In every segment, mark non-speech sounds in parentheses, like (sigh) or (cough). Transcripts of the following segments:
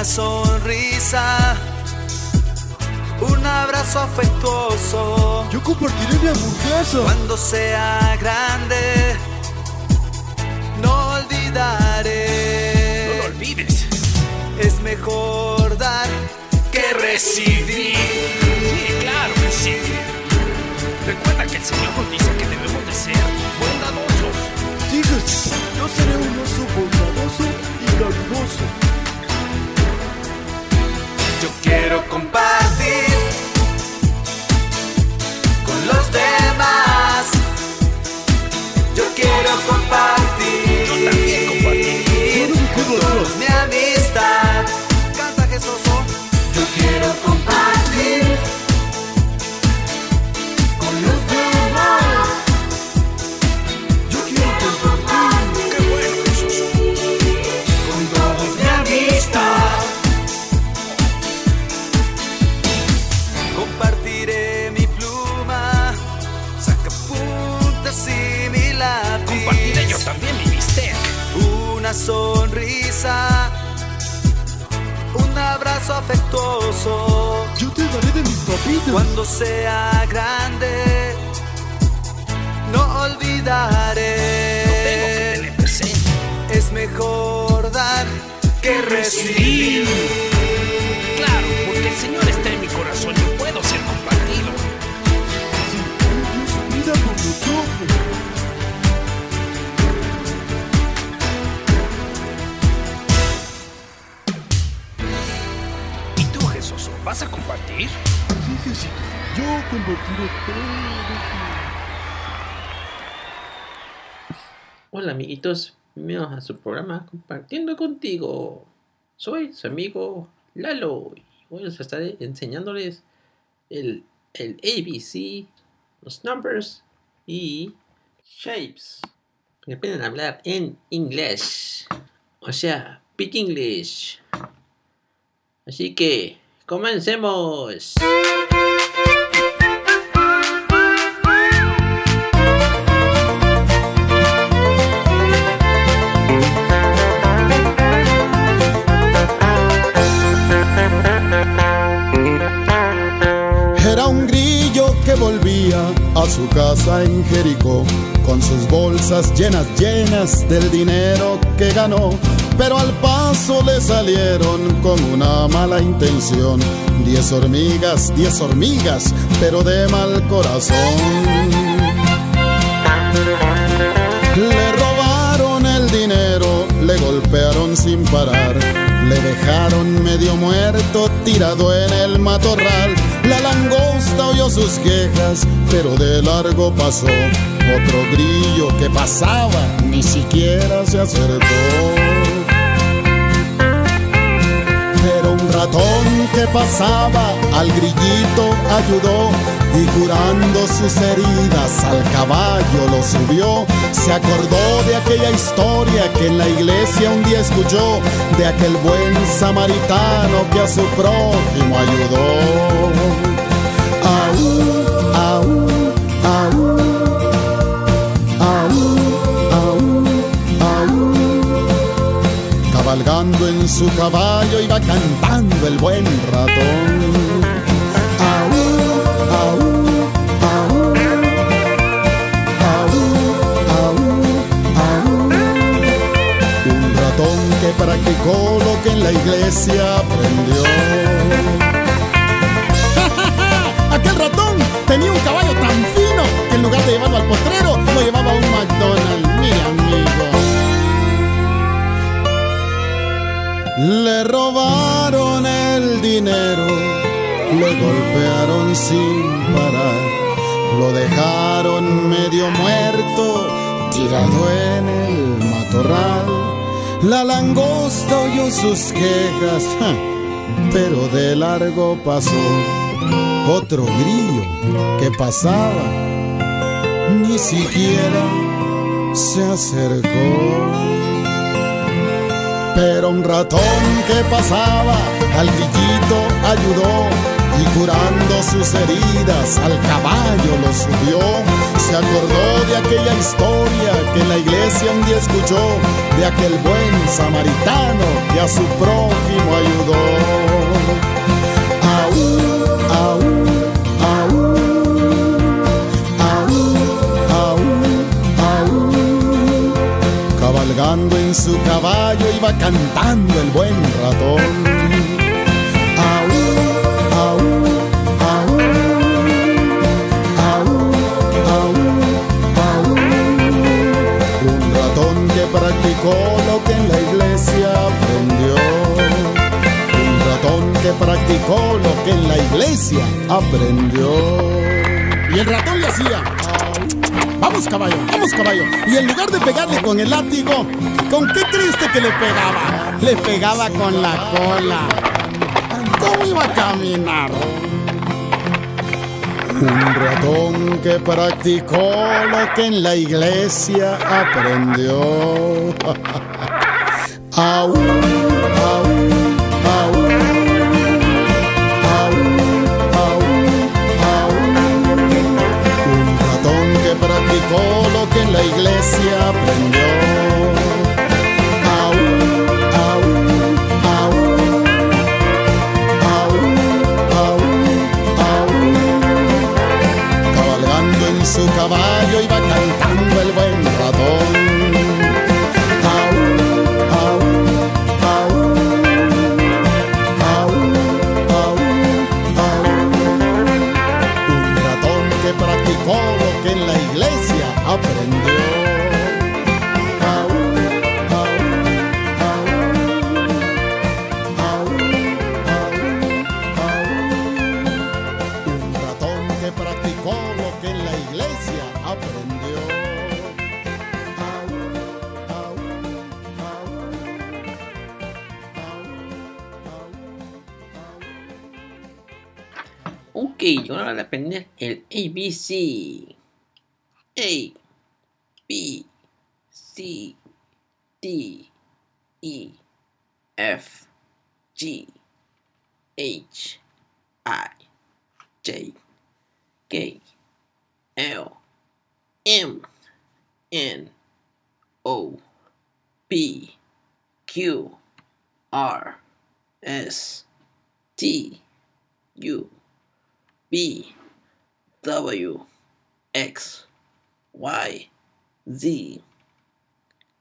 Una sonrisa, un abrazo afectuoso. Yo compartiré mi hamburguesa. Cuando sea grande, no No lo olvidaré. olvides. Es mejor dar que recibir. Sí, claro que sí. Recuerda que el Señor nos dice que debemos de ser bondadosos. Sí, Jesús, yo seré un oso bondadoso y cariñoso. Quiero compartir sonrisa, un abrazo afectuoso. Yo te daré de mis papitas. Cuando sea grande, no olvidaré. No tengo que tener presente. Es mejor dar que recibir. Claro, porque el Señor está en mi corazón. Yo puedo ser compartido. Vida por nosotros. ¿Y vas a compartir? Yo compartiré todo. Hola amiguitos, bienvenidos a su programa Compartiendo contigo. Soy su amigo Lalo y voy a estar enseñándoles el, el ABC, los numbers y shapes. A hablar en inglés. O sea, speak English. Así que, comencemos. Era un grillo que volvía a su casa en Jericó con sus bolsas llenas, llenas del dinero que ganó. Pero al paso le salieron con una mala intención. Diez hormigas, diez hormigas, pero de mal corazón. Le robaron el dinero, le golpearon sin parar, le dejaron medio muerto tirado en el matorral. La langosta oyó sus quejas, pero de largo pasó. Otro grillo que pasaba, ni siquiera se acercó. Un ratón que pasaba al grillito ayudó y curando sus heridas al caballo lo subió. Se acordó de aquella historia que en la iglesia un día escuchó, de aquel buen samaritano que a su prójimo ayudó. En su caballo iba cantando el buen ratón. Aú, aú, que practicó lo que en la iglesia aprendió. (laughs) Aquel ratón tenía un caballo tan fino que en lugar de llevarlo al potrero, lo llevaba a un McDonald's. Mira, amigo. Le robaron el dinero, le golpearon sin parar, lo dejaron medio muerto, tirado en el matorral. La langosta oyó sus quejas, ja, pero de largo pasó. otro grillo que pasaba, ni siquiera se acercó. Pero un ratón que pasaba al grillito ayudó y curando sus heridas al caballo lo subió. Se acordó de aquella historia que la iglesia un día escuchó, de aquel buen samaritano que a su prójimo ayudó. Caballo iba cantando el buen ratón. practicó lo que en la iglesia aprendió. Un ratón que practicó lo que en la iglesia aprendió. Y el ratón le hacía. Vamos caballo, vamos caballo. Y en lugar de pegarle con el látigo, ¿con qué triste que le pegaba? Le pegaba con la cola. ¿Cómo iba a caminar? Un ratón que practicó lo que en la iglesia aprendió. (laughs) aún, practicó lo que en la iglesia aprendió. Ok, ahora van a aprender el ABC. A, B, C, D, E, F, G, H, I, J, K, L, M, N, O, P, Q, R, S, T, U, B, W, X, Y, Z.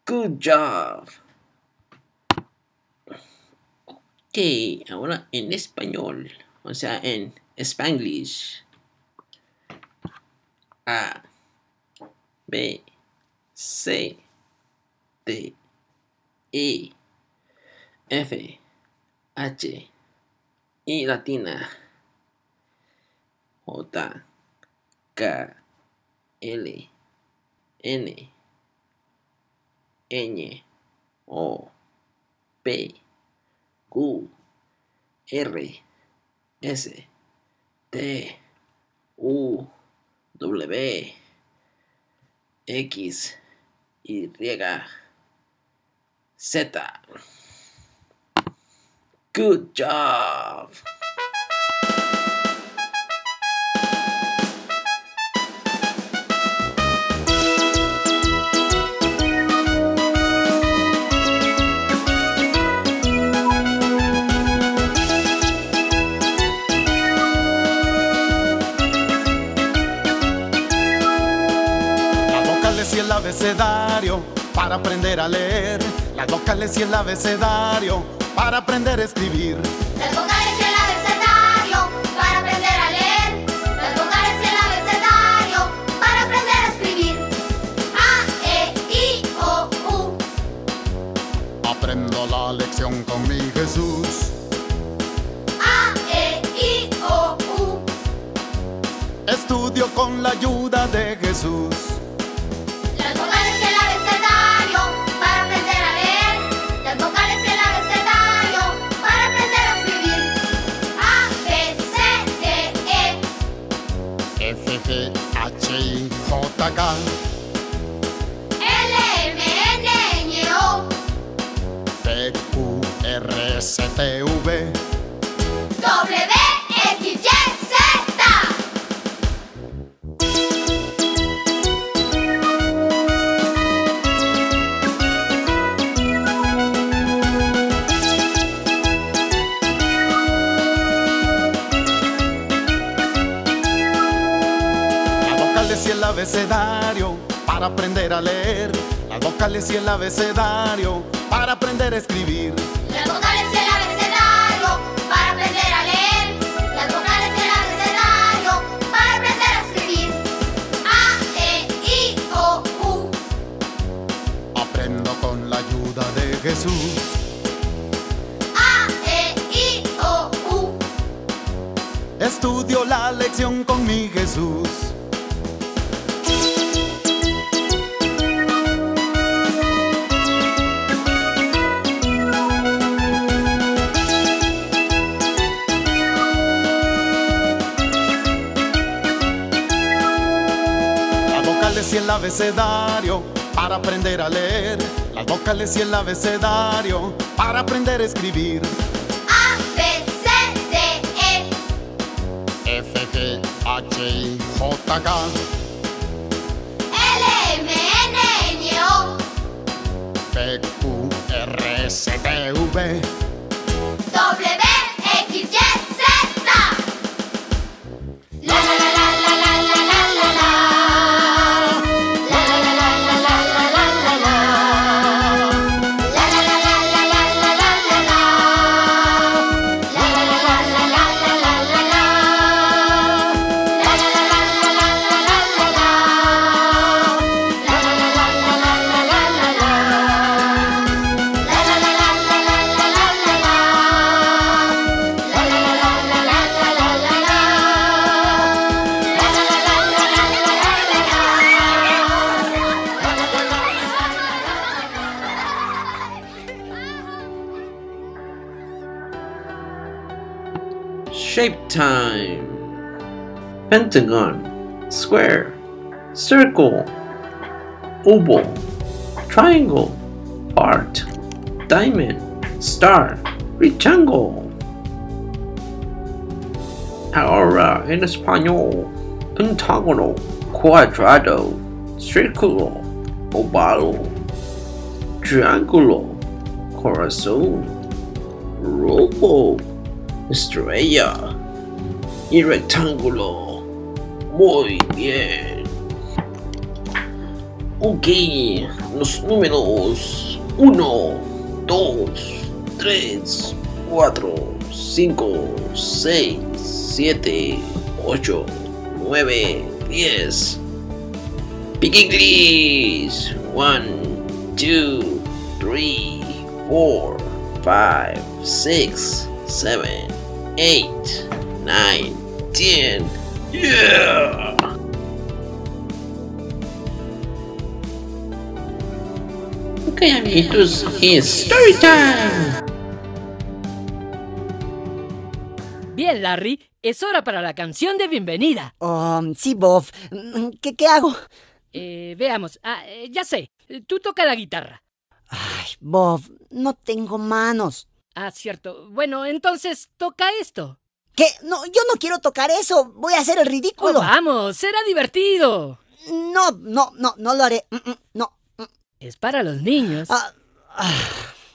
Good job. Ok, ahora en español, o sea, en Spanglish. A, B, C, D, E, F, H, I latina. J, K, L, N, Ñ, O, P, Q, R, S, T, U, W, X, Y, Z. Good job. Abecedario para aprender a leer. Las vocales y el abecedario para aprender a escribir. Y el abecedario para aprender a escribir. Abecedario para aprender a leer. Las vocales y el abecedario para aprender a escribir. A, B, C, D, E. F, G, H, I, J, K. Pentagon, square, circle, oval, triangle, heart, diamond, star, rectangle. Ahora en español, pentágono, cuadrado, círculo, oval, triángulo, corazón, robo, estrella y rectángulo. Muy bien. Ok, los números 1, 2, 3, 4, 5, 6, 7, 8, 9, 10. Big English. 1, 2, 3, 4, 5, 6, 7, 8, 9, 10. Yeah! Ok, amiguitos, it's story time. Bien, Larry, es hora para la canción de bienvenida. Oh, sí, Bob. Mm, ¿Qué, qué hago? Eh, veamos, ah, eh, ya sé, tú toca la guitarra. Ay, Bob, no tengo manos. Ah, cierto. Bueno, entonces toca esto. ¿Qué? No, yo no quiero tocar eso. Voy a hacer el Oh, ridículo. vamos, será divertido. No, no, no, no lo haré. Mm, mm, No. Es para los niños. Ah, ah,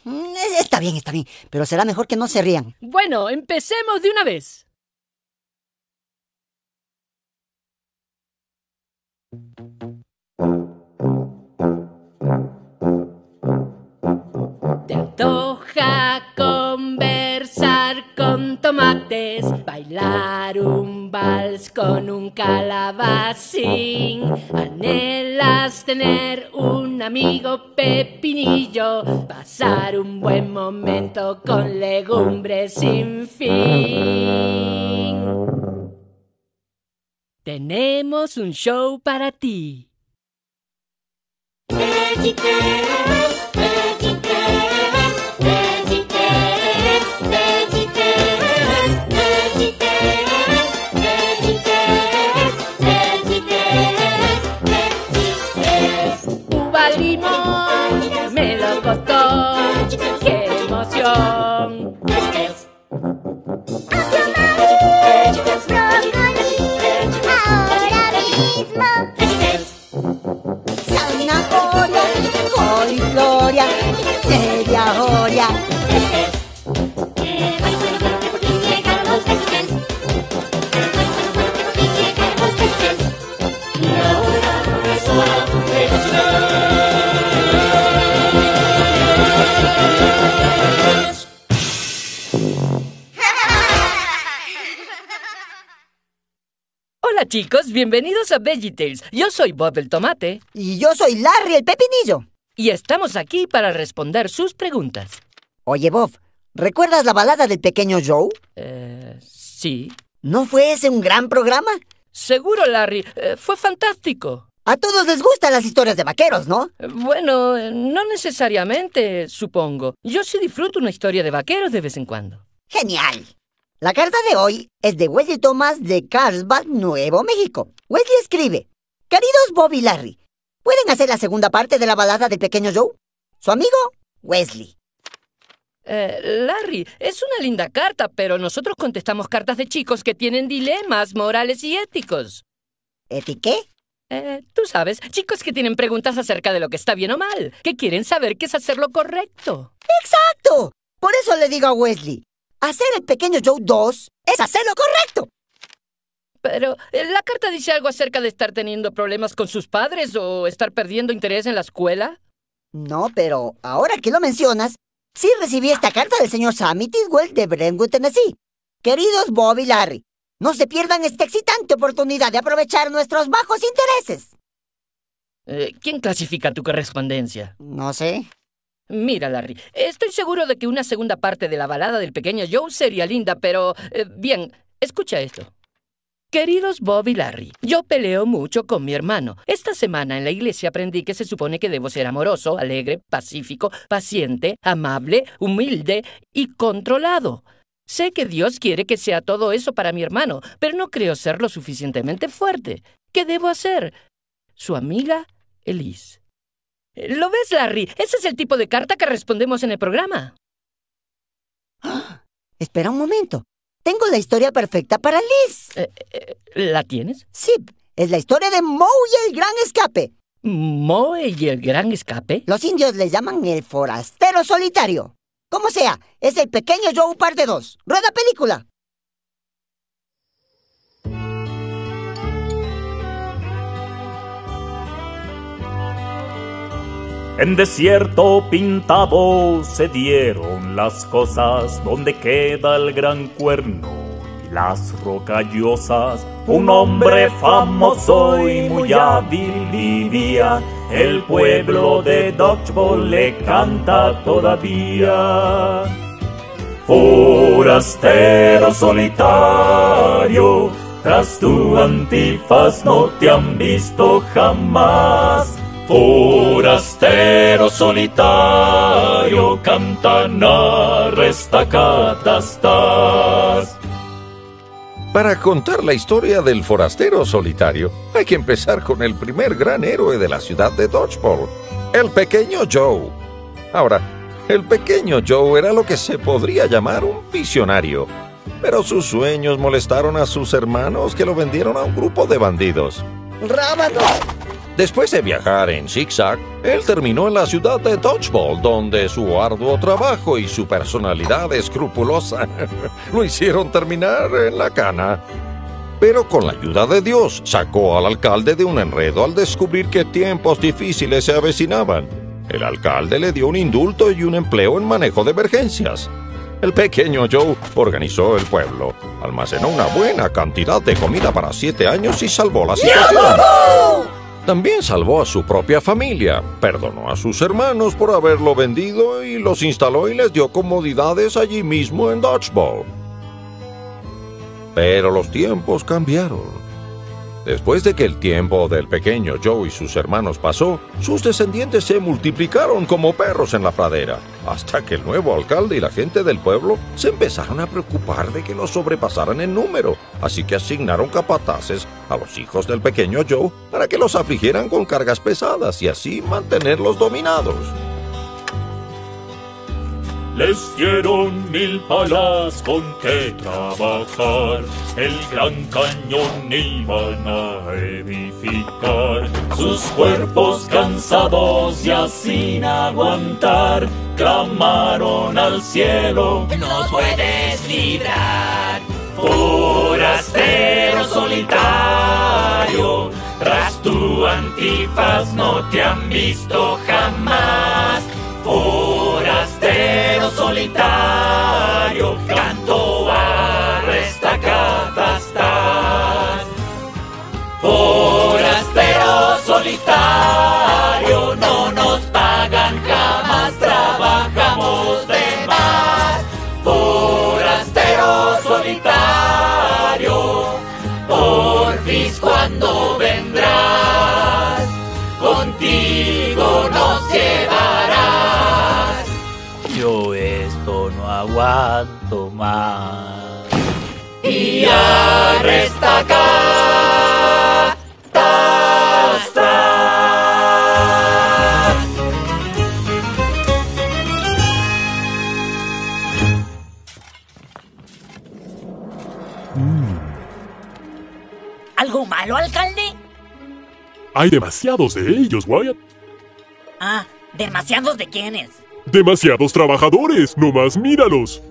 mm, está bien, está bien. Pero será mejor que no se rían. Bueno, empecemos de una vez. Te bailar un vals con un calabacín. Anhelas tener un amigo pepinillo, pasar un buen momento con legumbres sin fin. Tenemos un show para ti. Chicos, bienvenidos a VeggieTales. Yo soy Bob el Tomate Y yo soy Larry el Pepinillo. y estamos aquí para responder sus preguntas. Oye, Bob, ¿recuerdas la balada del pequeño Joe? Eh, sí. ¿No fue ese un gran programa? Seguro, Larry. eh, fue fantástico. A todos les gustan las historias de vaqueros, ¿no? Eh, Bueno, eh, no necesariamente, supongo. Yo sí disfruto una historia de vaqueros de vez en cuando. Genial. La carta de hoy es de Wesley Thomas de Carlsbad, Nuevo México. Wesley escribe, Queridos Bob y Larry, ¿pueden hacer la segunda parte de la balada del pequeño Joe? Su amigo, Wesley. Eh, Larry, es una linda carta, pero nosotros contestamos cartas de chicos que tienen dilemas morales y éticos. ¿Etiqué? Eh, tú sabes, chicos que tienen preguntas acerca de lo que está bien o mal, que quieren saber qué es hacer lo correcto. ¡Exacto! Por eso le digo a Wesley, hacer el pequeño Joe 2 es hacer lo correcto. Pero eh, la carta dice algo acerca de estar teniendo problemas con sus padres o estar perdiendo interés en la escuela. No, pero ahora que lo mencionas, sí recibí esta carta del señor Sammy Tidwell de Brentwood, Tennessee. Queridos Bob y Larry, no se pierdan esta excitante oportunidad de aprovechar nuestros bajos intereses. Eh, ¿Quién clasifica tu correspondencia? No sé. Mira, Larry, estoy seguro de que una segunda parte de la balada del pequeño Joe sería linda, pero... eh, bien, escucha esto. Queridos Bob y Larry, yo peleo mucho con mi hermano. Esta semana en la iglesia aprendí que se supone que debo ser amoroso, alegre, pacífico, paciente, amable, humilde y controlado. Sé que Dios quiere que sea todo eso para mi hermano, pero no creo ser lo suficientemente fuerte. ¿Qué debo hacer? Su amiga, Elise. ¿Lo ves, Larry? Ese es el tipo de carta que respondemos en el programa. (gasps) Espera un momento. Tengo la historia perfecta para Liz. Eh, eh, ¿La tienes? Sí, es la historia de Moe y el gran escape. ¿Moe y el gran escape? Los indios le llaman el forastero solitario. Como sea, es el pequeño Joe parte 2. Rueda película. En desierto pintado se dieron las cosas donde queda el gran cuerno y las rocallosas. Un hombre famoso y muy hábil vivía. El pueblo de Dodgeball le canta todavía. Forastero solitario, tras tu antifaz no te han visto jamás. Forastero solitario, canta narra estacata estás. Para contar la historia del forastero solitario, hay que empezar con el primer gran héroe de la ciudad de Dodgeball, el pequeño Joe. Ahora, el pequeño Joe era lo que se podría llamar un visionario, pero sus sueños molestaron a sus hermanos que lo vendieron a un grupo de bandidos. ¡Rábano! Después de viajar en zigzag, él terminó en la ciudad de Dodgeball, donde su arduo trabajo y su personalidad escrupulosa (laughs) lo hicieron terminar en la cana. Pero con la ayuda de Dios sacó al alcalde de un enredo al descubrir que tiempos difíciles se avecinaban. El alcalde le dio un indulto y un empleo en manejo de emergencias. El pequeño Joe organizó el pueblo, almacenó una buena cantidad de comida para siete años y salvó la situación. También salvó a su propia familia, perdonó a sus hermanos por haberlo vendido y los instaló y les dio comodidades allí mismo en Dodgeball. Pero los tiempos cambiaron. Después de que el tiempo del pequeño Joe y sus hermanos pasó, sus descendientes se multiplicaron como perros en la pradera, hasta que el nuevo alcalde y la gente del pueblo se empezaron a preocupar de que los sobrepasaran en número, así que asignaron capataces a los hijos del pequeño Joe para que los afligieran con cargas pesadas y así mantenerlos dominados. Les dieron mil palas con que trabajar, el gran cañón iban a edificar. Sus cuerpos cansados ya sin aguantar, clamaron al cielo, Nos puedes librar. forastero solitario, tras tu antifaz no te han visto jamás. Forastero solitario, aguanto más. Y a restacar ¿Algo malo, alcalde? Hay demasiados de ellos, Wyatt. Ah, ¿demasiados de quiénes? Demasiados trabajadores. No más míralos.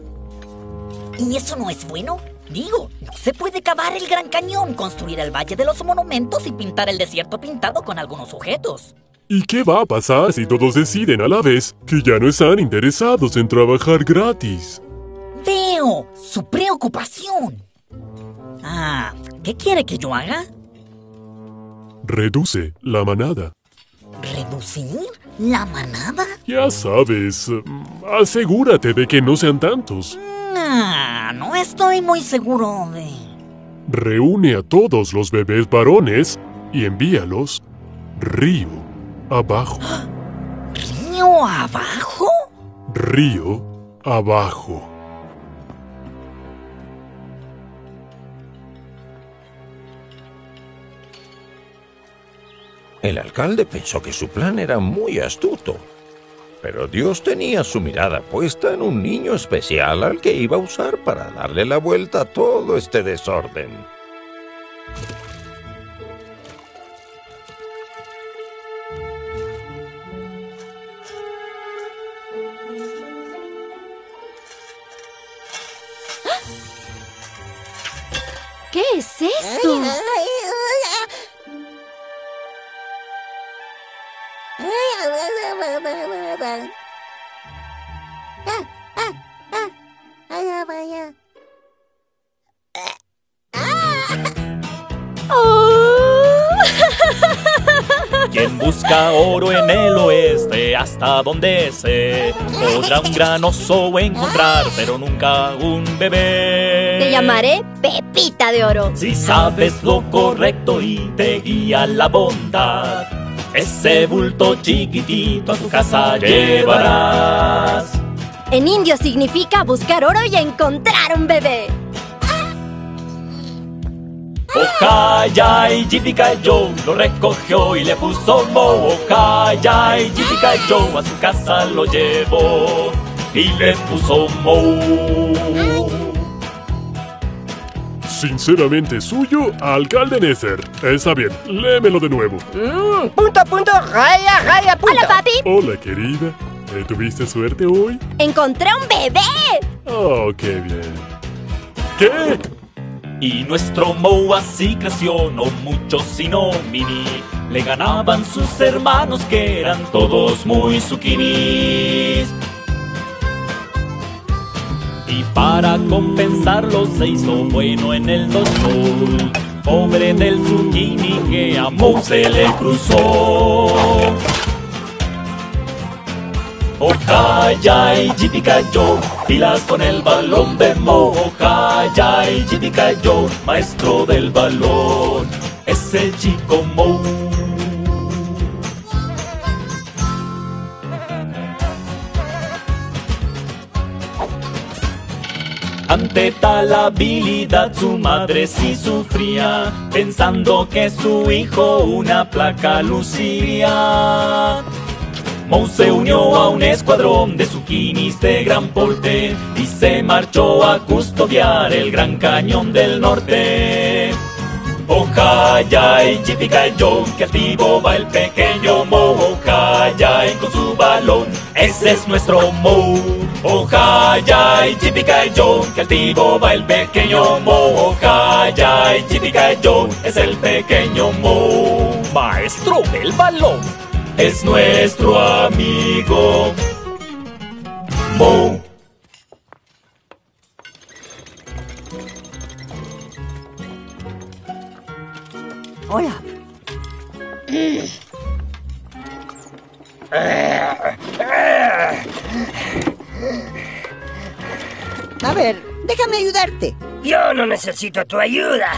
¿Y eso no es bueno? Digo, no se puede cavar el Gran Cañón, construir el Valle de los Monumentos y pintar el desierto pintado con algunos objetos. ¿Y qué va a pasar si todos deciden a la vez que ya no están interesados en trabajar gratis? Veo su preocupación. Ah, ¿qué quiere que yo haga? Reduce la manada. ¿Reducir la manada? Ya sabes, mm, asegúrate de que no sean tantos. Ah, no estoy muy seguro de... Reúne a todos los bebés varones y envíalos río abajo. (gasps) ¿Río abajo? Río abajo. El alcalde pensó que su plan era muy astuto, pero Dios tenía su mirada puesta en un niño especial al que iba a usar para darle la vuelta a todo este desorden. ¿Qué es esto? Quien busca oro en el oeste hasta donde se podrá un gran oso encontrar, pero nunca un bebé. Te llamaré Pepita de Oro. Si sabes lo correcto y te guía la bondad, ese bulto chiquitito a tu casa llevarás. En indio significa buscar oro y encontrar un bebé. Ojaya y Joe lo recogió y le puso mo. Ojaya y Joe a su casa lo llevó y le puso mo. Sinceramente suyo, alcalde Nesser. Está bien, léemelo de nuevo. Mm, punto, punto, raya, raya, punto. Hola, papi. Hola, querida. ¿Eh, ¿Tuviste suerte hoy? Encontré un bebé. Oh, qué bien. ¿Qué? Y nuestro Mo así creció, no mucho sino mini. Le ganaban sus hermanos que eran todos muy zucchinis. Y para compensarlo se hizo bueno en el doctor. Pobre del zucchini que a Mo se le cruzó. Ojaya y Jipicayo, pilas con el balón de Mo. Ojaya y Jipicayo, maestro del balón, es el chico Mo. Ante tal habilidad su madre sí sufría, pensando que su hijo una placa luciría. Moe se unió a un escuadrón de zucchinis de gran porte y se marchó a custodiar el gran cañón del norte. Ojaya y Joe, que activo va el pequeño Mo. Ojaya y con su balón, ese es nuestro Mo. Ojaya y Joe, que activo va el pequeño Mo. Ojaya y Joe, es el pequeño Mo. maestro del balón. Es nuestro amigo. Mo. Hola. A ver, déjame ayudarte. Yo no necesito tu ayuda.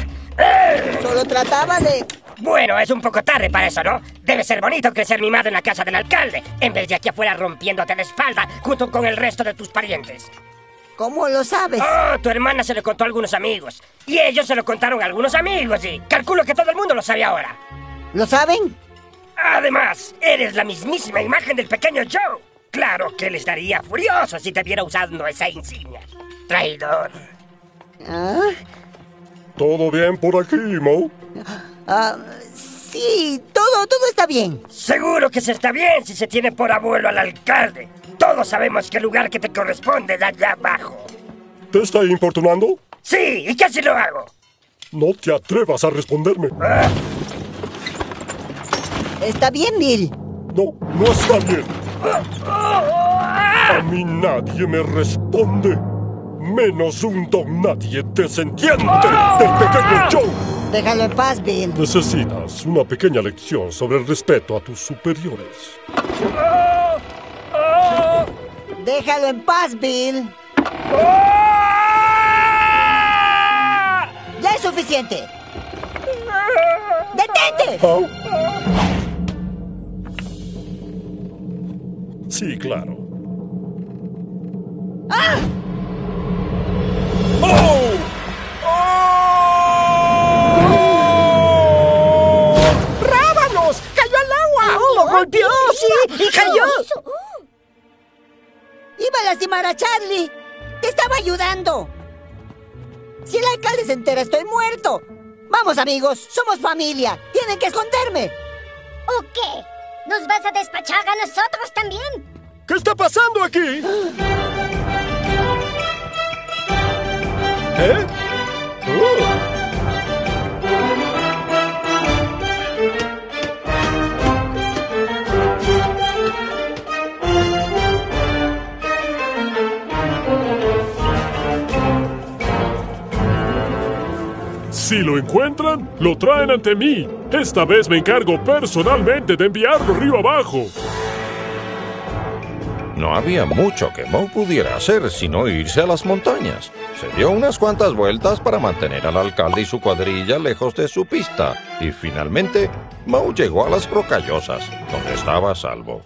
Solo trataba de... Bueno, es un poco tarde para eso, ¿no? Debe ser bonito crecer mimado en la casa del alcalde, en vez de aquí afuera rompiéndote la espalda junto con el resto de tus parientes. ¿Cómo lo sabes? Oh, tu hermana se lo contó a algunos amigos. Y ellos se lo contaron a algunos amigos y calculo que todo el mundo lo sabe ahora. ¿Lo saben? Además, eres la mismísima imagen del pequeño Joe. Claro que él estaría furioso si te viera usando esa insignia. Traidor. ¿Ah? ¿Todo bien por aquí, Mo? Ah, sí, todo, todo está bien. Seguro que se está bien si se tiene por abuelo al alcalde. Todos sabemos que el lugar que te corresponde es allá abajo. ¿Te está importunando? Sí, y casi lo hago. No te atrevas a responderme. Está bien, Bill. No, no está bien. A mí nadie me responde. Menos un don nadie descendiente del pequeño Joe. Déjalo en paz, Bill. Necesitas una pequeña lección sobre el respeto a tus superiores. Déjalo en paz, Bill. Ya es suficiente. ¡Detente! Au. Sí, claro. Charlie. Te estaba ayudando. Si el alcalde se entera, estoy muerto. Vamos, amigos. Somos familia. Tienen que esconderme. ¿O qué? ¿Nos vas a despachar a nosotros también? ¿Qué está pasando aquí? (gasps) ¿Eh? Oh. Si lo encuentran, lo traen ante mí. Esta vez me encargo personalmente de enviarlo río abajo. No había mucho que Moe pudiera hacer sino irse a las montañas. Se dio unas cuantas vueltas para mantener al alcalde y su cuadrilla lejos de su pista. Y finalmente, Moe llegó a las rocallosas, donde estaba a salvo.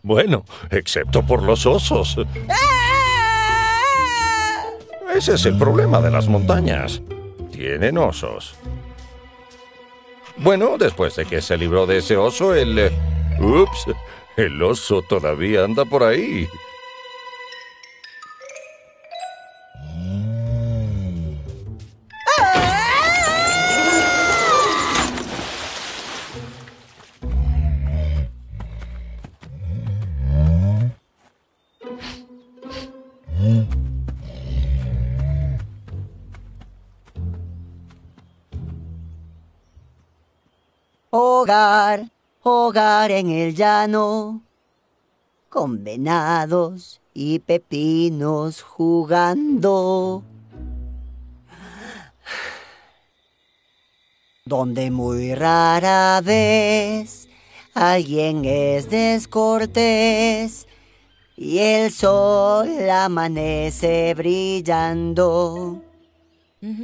Bueno, excepto por los osos. Ese es el problema de las montañas. Tienen osos. Bueno, después de que se libró de ese oso, el... eh, Ups, el oso todavía anda por ahí. Hogar, hogar en el llano, con venados y pepinos jugando. Donde muy rara vez alguien es descortés y el sol amanece brillando.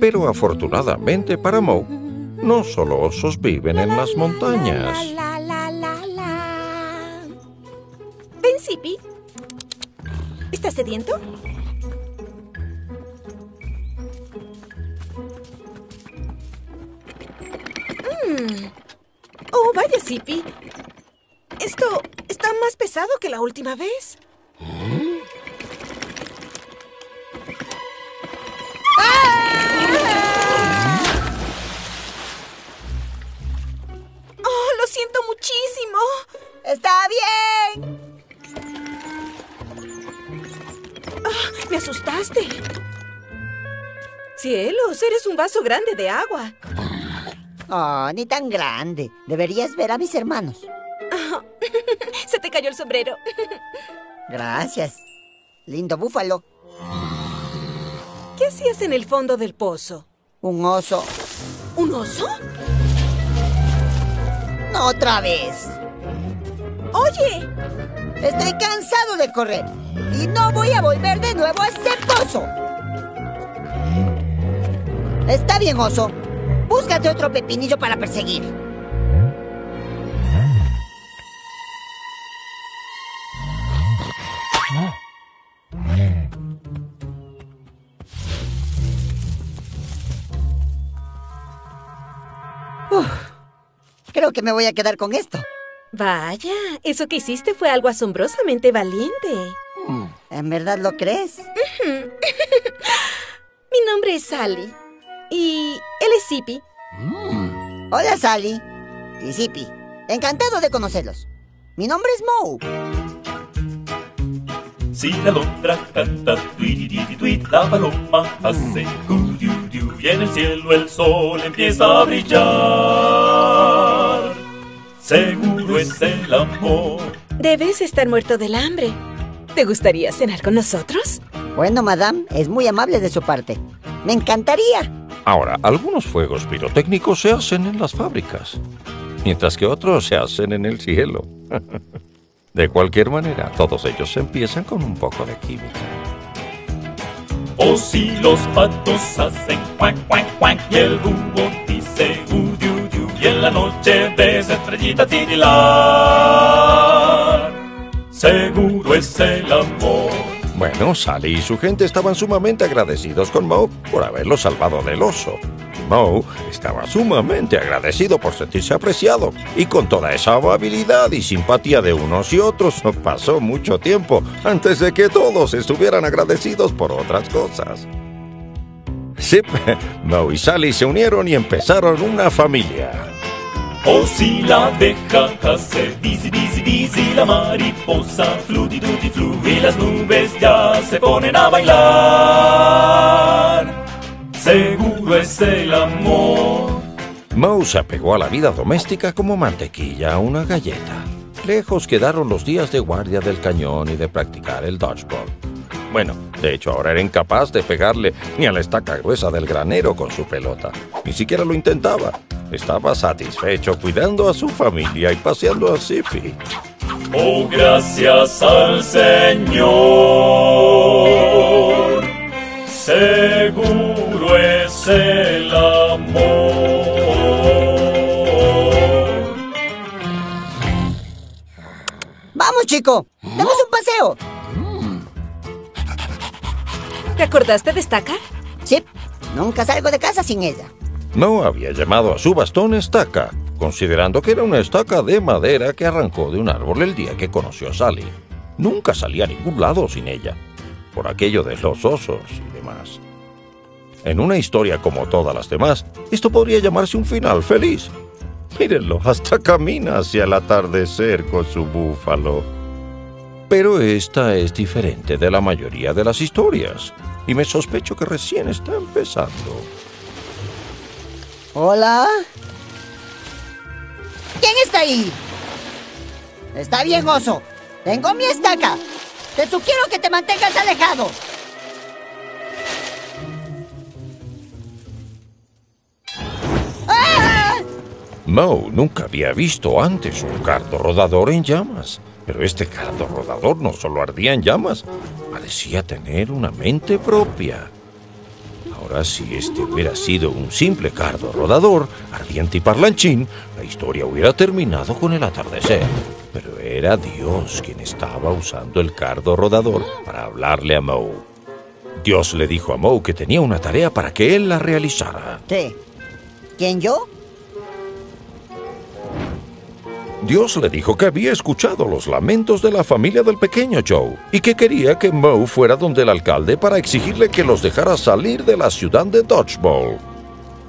Pero afortunadamente para Moe, no solo osos viven en las montañas. Ven, Zippy. ¿Estás sediento? Mm. Oh, vaya, Zippy. Esto está más pesado que la última vez. Oh, siento muchísimo. Está bien. Ah, me asustaste. Cielos, eres un vaso grande de agua. Oh, ni tan grande. Deberías ver a mis hermanos. (laughs) Se te cayó el sombrero. Gracias. Lindo búfalo. ¿Qué hacías en el fondo del pozo? Un oso. ¿Un oso? Otra vez. Oye, Estoy cansado de correr. Y no voy a volver de nuevo a ese pozo. Está bien, oso. Búscate otro pepinillo para perseguir. Creo que me voy a quedar con esto. vaya, eso que hiciste fue algo asombrosamente valiente. ¿En verdad lo crees? (laughs) Mi nombre es Sally. Y él es Zippy. Hola, Sally. Y Zippy. Encantado de conocerlos. Mi nombre es Moe. Si la alondra canta tweet tweet la paloma hace gu, diu, diu, y en el cielo el sol empieza a brillar. Seguro es el amor. Debes estar muerto del hambre. ¿Te gustaría cenar con nosotros? Bueno, madame, es muy amable de su parte. Me encantaría. Ahora, algunos fuegos pirotécnicos se hacen en las fábricas, mientras que otros se hacen en el cielo. (laughs) De cualquier manera, todos ellos empiezan con un poco de química. O si los patos hacen cuac, cuac, cuac, y el búho dice u, diu, diu, y la noche ves estrellitas titilar. Seguro es el amor. Bueno, Sally y su gente estaban sumamente agradecidos con Moe por haberlo salvado del oso. Moe estaba sumamente agradecido por sentirse apreciado y con toda esa amabilidad y simpatía de unos y otros pasó mucho tiempo antes de que todos estuvieran agradecidos por otras cosas. Sí, (laughs) Moe y Sally se unieron y empezaron una familia. O si la abeja hace busy, busy, busy, la mariposa fluti, duti, flu, y las nubes ya se ponen a bailar. Seguro es el amor. Moe se apegó a la vida doméstica como mantequilla a una galleta. Lejos quedaron los días de guardia del cañón y de practicar el dodgeball. Bueno, de hecho ahora era incapaz de pegarle ni a la estaca gruesa del granero con su pelota. Ni siquiera lo intentaba. Estaba satisfecho cuidando a su familia y paseando a Zippy. Oh, gracias al Señor. Seguro es el amor. ¡Vamos, chico! ¡Demos un paseo! ¿Te acordaste de estaca? Sí, nunca salgo de casa sin ella. Moe había llamado a su bastón estaca, considerando que era una estaca de madera que arrancó de un árbol el día que conoció a Sally. Nunca salía a ningún lado sin ella, por aquello de los osos y demás. En una historia como todas las demás, esto podría llamarse un final feliz. Mírenlo, hasta camina hacia el atardecer con su búfalo. Pero esta es diferente de la mayoría de las historias, y me sospecho que recién está empezando. ¿Hola? ¿Quién está ahí? Está bien, oso. Tengo mi estaca. Te sugiero que te mantengas alejado. ¡Ah! Moe nunca había visto antes un cardo rodador en llamas. Pero este cardo rodador no solo ardía en llamas, parecía tener una mente propia. Ahora, si este hubiera sido un simple cardo rodador, ardiente y parlanchín, la historia hubiera terminado con el atardecer. Pero era Dios quien estaba usando el cardo rodador para hablarle a Moe. Dios le dijo a Moe que tenía una tarea para que él la realizara. ¿Qué? ¿Quién yo? Dios le dijo que había escuchado los lamentos de la familia del pequeño Joe y que quería que Moe fuera donde el alcalde para exigirle que los dejara salir de la ciudad de Dodgeball.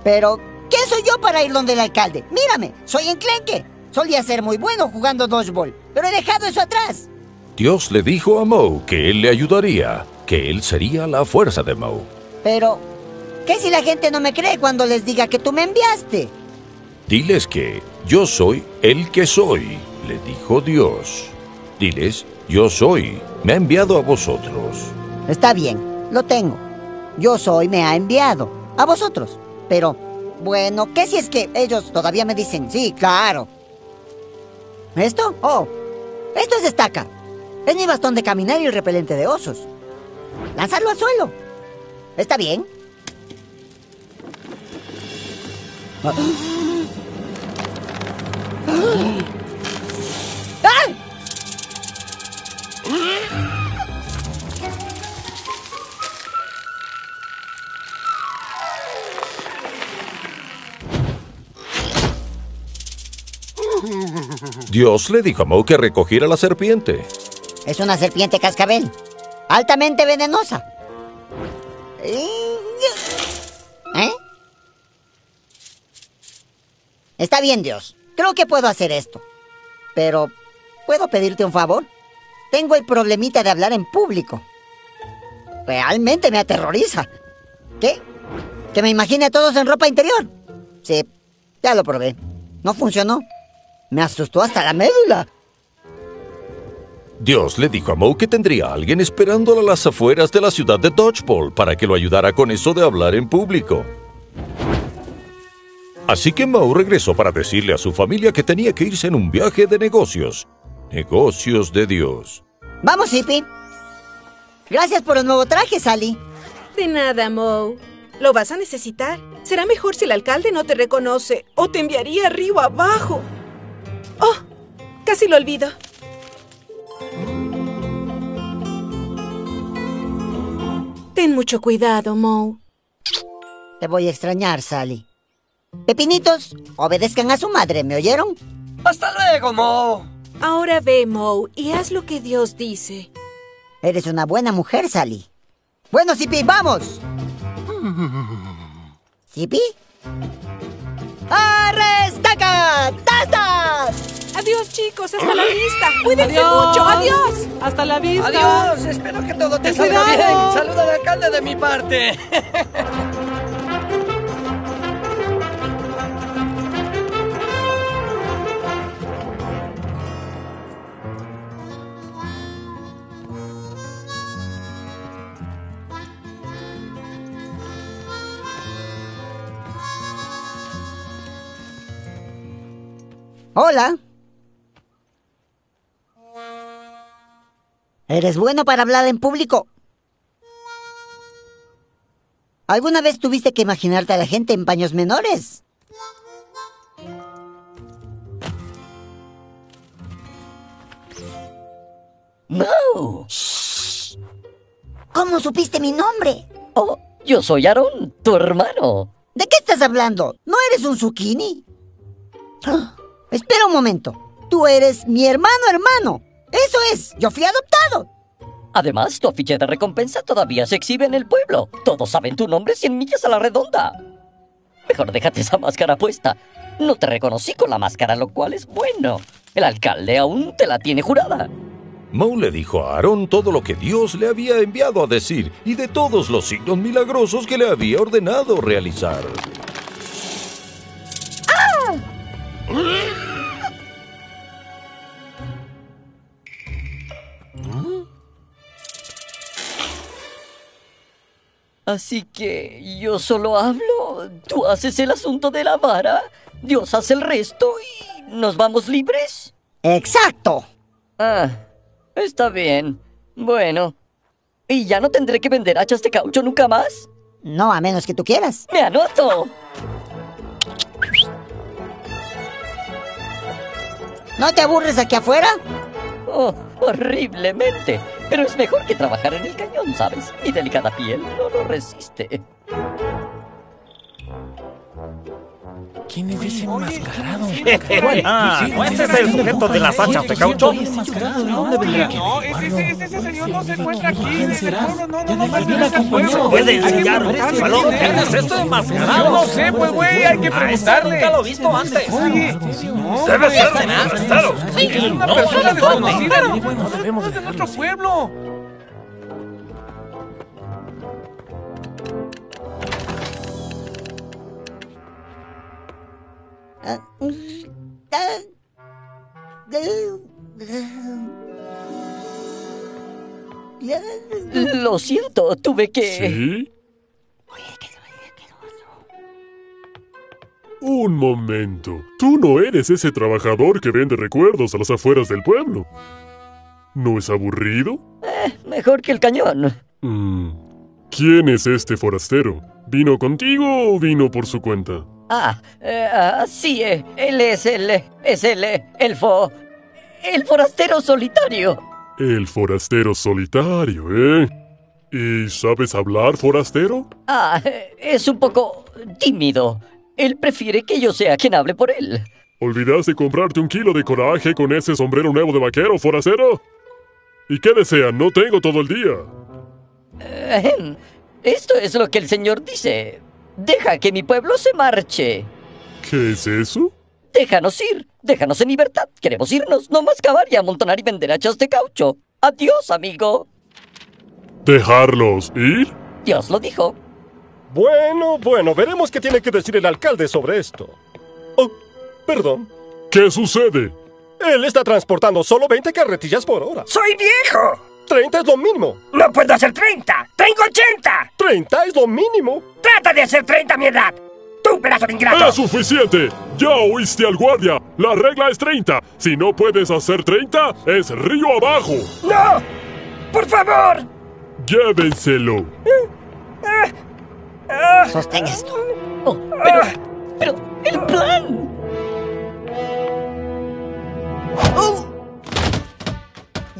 Pero, ¿quién soy yo para ir donde el alcalde? Mírame, soy enclenque. Solía ser muy bueno jugando dodgeball, pero he dejado eso atrás. Dios le dijo a Moe que él le ayudaría, que él sería la fuerza de Moe. Pero, ¿Qué si la gente no me cree cuando les diga que tú me enviaste? Diles que yo soy el que soy, le dijo Dios. Diles, yo soy, me ha enviado a vosotros. Está bien, lo tengo. Yo soy, me ha enviado. A vosotros. Pero, bueno, ¿qué si es que ellos todavía me dicen, sí, claro? ¿Esto? Oh, esto es estaca. Es mi bastón de caminar y el repelente de osos. Lánzalo al suelo. ¿Está bien? ¡Ah! Dios le dijo a Mo que recogiera la serpiente. Es una serpiente cascabel. Altamente venenosa. ¿Eh? Está bien, Dios. Creo que puedo hacer esto. Pero, ¿puedo pedirte un favor? Tengo el problemita de hablar en público. Realmente me aterroriza. ¿Qué? ¿Que me imagine a todos en ropa interior? Sí, ya lo probé. No funcionó. Me asustó hasta la médula. Dios le dijo a Mo que tendría a alguien esperándolo a las afueras de la ciudad de Dodgeball para que lo ayudara con eso de hablar en público. Así que Mo regresó para decirle a su familia que tenía que irse en un viaje de negocios. Negocios de Dios. Vamos, Hippie. Gracias por el nuevo traje, Sally. De nada, Mo. Lo vas a necesitar. Será mejor si el alcalde no te reconoce o te enviaría río abajo. Oh, casi lo olvido. Ten mucho cuidado, Mo. Te voy a extrañar, Sally. Pepinitos, obedezcan a su madre, ¿me oyeron? ¡Hasta luego, Mo! Ahora ve, Mo, y haz lo que Dios dice. Eres una buena mujer, Sally. Bueno, Sipi, vamos. (laughs) ¿Sipi? ¡Arrestaca! ¡Tastas! Adiós, chicos. Hasta la vista. (laughs) Cuídense Adiós. mucho. Adiós. Hasta la vista. Adiós, espero que todo te Ten salga cuidado. bien. Saluda al alcalde de mi parte. (laughs) Hola. ¿Eres bueno para hablar en público? ¿Alguna vez tuviste que imaginarte a la gente en paños menores? ¡No! ¿Cómo supiste mi nombre? Oh, yo soy Aaron, tu hermano. ¿De qué estás hablando? ¿No eres un zucchini? Ah, Espera un momento. Tú eres mi hermano hermano. Eso es. Yo fui adoptado. Además, tu afiche de recompensa todavía se exhibe en el pueblo. Todos saben tu nombre 100 millas a la redonda. Mejor déjate esa máscara puesta. No te reconocí con la máscara, lo cual es bueno. El alcalde aún te la tiene jurada. Mo le dijo a Aarón todo lo que Dios le había enviado a decir y de todos los signos milagrosos que le había ordenado realizar. Así que yo solo hablo, tú haces el asunto de la vara, Dios hace el resto y nos vamos libres. Exacto. Ah, está bien. Bueno. ¿Y ya no tendré que vender hachas de caucho nunca más? No, a menos que tú quieras. Me anoto. ¿No te aburres aquí afuera? Oh, horriblemente. Pero es mejor que trabajar en el cañón, ¿sabes? Mi delicada piel no lo resiste. ¿Quién es ese enmascarado? Ah, ¿no ese es el sujeto de las hachas de caucho? ¿Dónde vendrá? No, ese, señor no se encuentra aquí. No, no, no, no, este. ¿Puede enseñarlo? Salón, ¿quién es este enmascarado? No sé, pues, güey, hay que Ah, este preguntarle. nunca lo he visto antes. Oye, no, Debe ser este un. Sí, es una No, persona no, no, no, desconocida. no, No, no debemos no es de nuestro pueblo. Lo siento, tuve que... ¿Sí? Un momento. Tú no eres ese trabajador que vende recuerdos a las afueras del pueblo. ¿No es aburrido? Eh, mejor que el cañón. Mm. ¿Quién es este forastero? ¿Vino contigo o vino por su cuenta? Ah, eh, ah, sí, eh, él es el... es el... el fo... el forastero solitario. El forastero solitario, ¿eh? ¿Y sabes hablar, forastero? Ah, eh, es un poco tímido. Él prefiere que yo sea quien hable por él. ¿Olvidaste comprarte un kilo de coraje con ese sombrero nuevo de vaquero, forastero? ¿Y qué desean? No tengo todo el día. Esto es lo que el señor dice. Deja que mi pueblo se marche. ¿Qué es eso? Déjanos ir. Déjanos en libertad. Queremos irnos, no más cavar y amontonar y vender hachas de caucho. Adiós, amigo. ¿Dejarlos ir? Dios lo dijo. Bueno, bueno, veremos qué tiene que decir el alcalde sobre esto. Oh, perdón. ¿Qué sucede? Él está transportando solo 20 carretillas por hora. ¡Soy viejo! 30 es lo mínimo. ¡No puedo hacer 30! ¡Tengo 80! 30 es lo mínimo. ¡Trata de hacer 30 a mi edad! ¡Tú, pedazo de ingrato! ¡Es suficiente! Ya oíste al guardia. La regla es 30. Si no puedes hacer 30, es río abajo. ¡No! ¡Por favor! Llévenselo. Sostén esto. Oh, pero... pero... ¡El plan!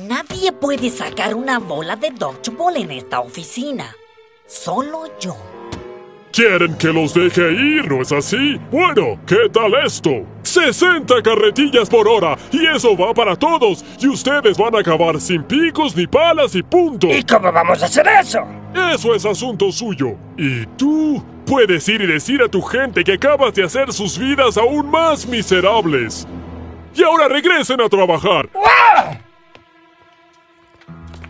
Nadie puede sacar una bola de dodgeball en esta oficina. Solo yo. Quieren que los deje ir, ¿no es así? Bueno, ¿qué tal esto? 60 carretillas por hora, y eso va para todos, y ustedes van a acabar sin picos ni palas y punto. ¿Y cómo vamos a hacer eso? Eso es asunto suyo. Y tú puedes ir y decir a tu gente que acabas de hacer sus vidas aún más miserables. Y ahora regresen a trabajar.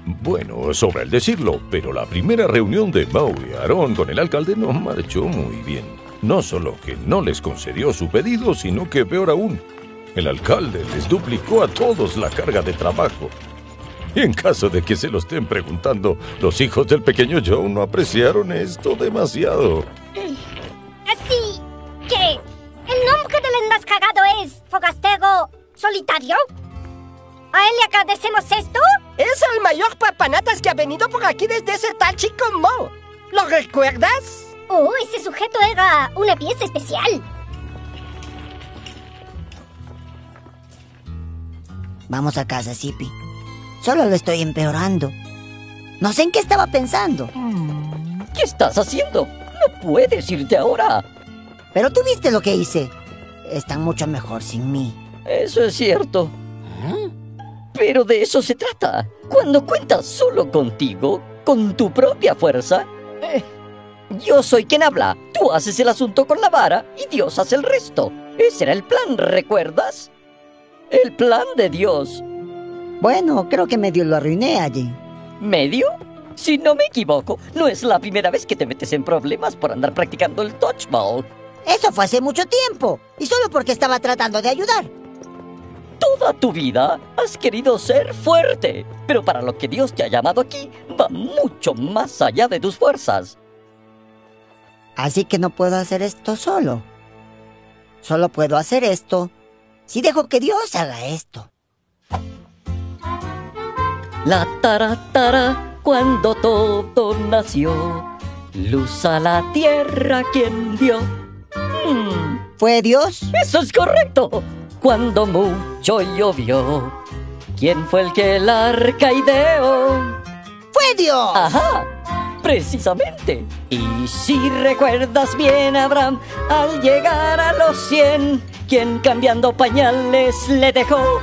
Bueno, sobra el decirlo, pero la primera reunión de Moe y Aarón con el alcalde no marchó muy bien. No solo que no les concedió su pedido, sino que peor aún, el alcalde les duplicó a todos la carga de trabajo. Y en caso de que se lo estén preguntando, los hijos del pequeño Joe no apreciaron esto demasiado. Así que el nombre del enmascarado es Fogastero Solitario. ¿A él le agradecemos esto? Mayor papanatas que ha venido por aquí desde ese tal chico Mo. ¿Lo recuerdas? Oh, ese sujeto era una pieza especial. Vamos a casa, Zippy. Solo lo estoy empeorando. No sé en qué estaba pensando. ¿Qué estás haciendo? No puedes irte ahora. Pero tú viste lo que hice. Están mucho mejor sin mí. Eso es cierto. Pero de eso se trata. Cuando cuentas solo contigo, con tu propia fuerza, eh, yo soy quien habla. Tú haces el asunto con la vara y Dios hace el resto. Ese era el plan, ¿recuerdas? El plan de Dios. Bueno, creo que medio lo arruiné allí. ¿Medio? Si no me equivoco, no es la primera vez que te metes en problemas por andar practicando el dodgeball. Eso fue hace mucho tiempo. Y solo porque estaba tratando de ayudar. Toda tu vida has querido ser fuerte, pero para lo que Dios te ha llamado aquí va mucho más allá de tus fuerzas. Así que no puedo hacer esto solo. Solo puedo hacer esto si dejo que Dios haga esto. La taratara cuando todo nació, luz a la tierra quien dio. Mm, ¿Fue Dios? Eso es correcto. Cuando mucho llovió, ¿quién fue el que el arca ideó? ¡Fue Dios! Ajá, precisamente. Y si recuerdas bien, Abraham, al llegar a los 100, quien cambiando pañales le dejó.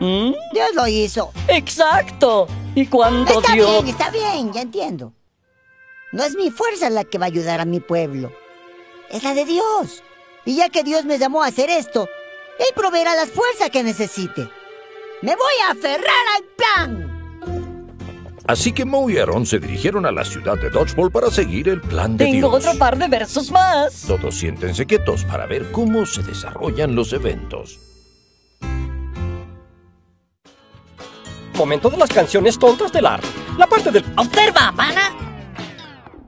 ¿Mm? Dios lo hizo. Exacto. Y cuando Está Dios... bien, está bien, ya entiendo. No es mi fuerza la que va a ayudar a mi pueblo. Es la de Dios. Y ya que Dios me llamó a hacer esto, Él proveerá las fuerzas que necesite. Me voy a aferrar al plan. Así que Moe y Aaron se dirigieron a la ciudad de Dodgeball para seguir el plan de Tengo Dios. otro par de versos más. Todos siéntense quietos para ver cómo se desarrollan los eventos. Momento de las canciones tontas del Larry. La parte del... Observa, pana.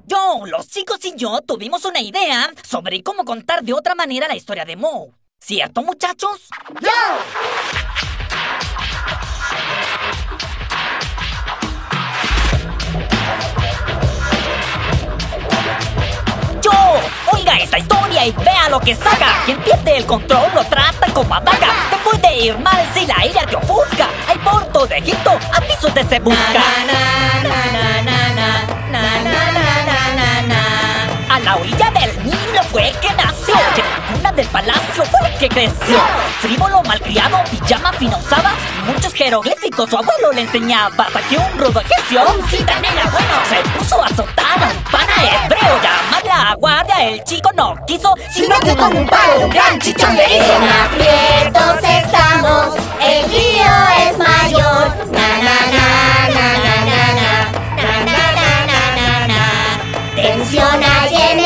Yo, los chicos y yo tuvimos una idea sobre cómo contar de otra manera la historia de Moe. ¿Cierto, muchachos? Yo, oiga esta historia y vea lo que saca. Quien pierde el control lo trata como ataca. Te puede ir mal si la ira te ofusca. Hay porto de Egipto, avisos de se busca. A la orilla del Nilo fue que nació. Cuna del palacio fue que creció. Frívolo, malcriado, pijama fina usaba. Muchos jeroglíficos su abuelo le enseñaba. Hasta que un rudo egipcio, un cita negra bueno, se puso a azotar a un pana hebreo. Llamar la guardia, el chico no quiso, sino que con un palo un gran chichón le hizo. En aprietos estamos, el lío es mayor. Na na na na na na na na na na na na na. Tensión hay en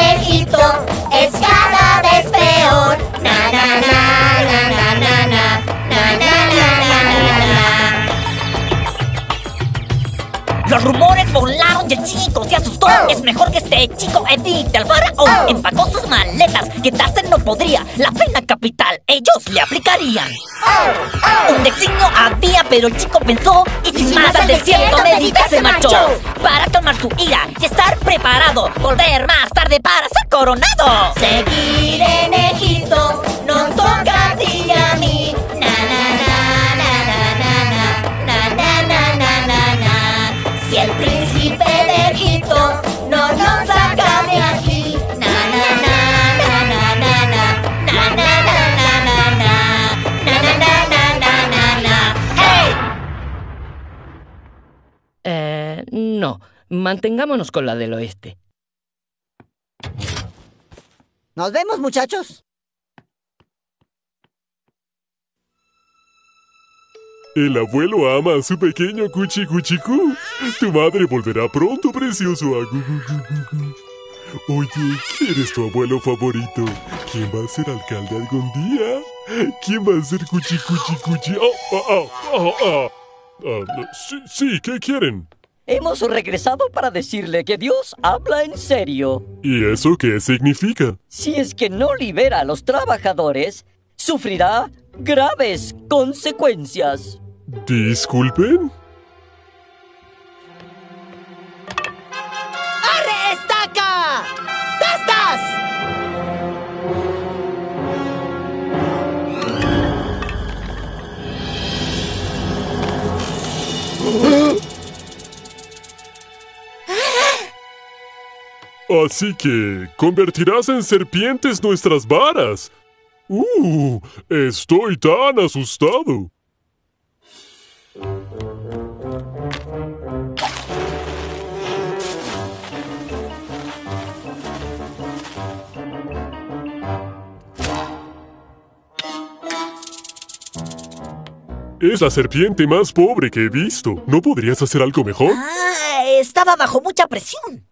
Los rumores volaron y el chico se asustó. Es mejor que este chico evite al faraón. Empacó sus maletas, quedarse no podría. La pena capital ellos le aplicarían. Un designio había, pero el chico pensó y sin más al desierto medita se marchó. Para calmar su ira y estar preparado. Volver más tarde para ser coronado. Seguir en Egipto nos toca Mantengámonos con la del oeste. Nos vemos, muchachos. El abuelo ama a su pequeño Cuchi Cuchicú. Tu madre volverá pronto, precioso. Ah. Oye, ¿quién es tu abuelo favorito? ¿Quién va a ser alcalde algún día? ¿Quién va a ser Cuchi Cuchi Cuchi? Ah, ah, ah, ah, ah. Ah, sí, sí, ¿qué quieren? Hemos regresado para decirle que Dios habla en serio. ¿Y eso qué significa? Si es que no libera a los trabajadores, sufrirá graves consecuencias. ¿Disculpen? Así que, ¿convertirás en serpientes nuestras varas? ¡Uh! Estoy tan asustado. Es la serpiente más pobre que he visto. ¿No podrías hacer algo mejor? Ah, estaba bajo mucha presión.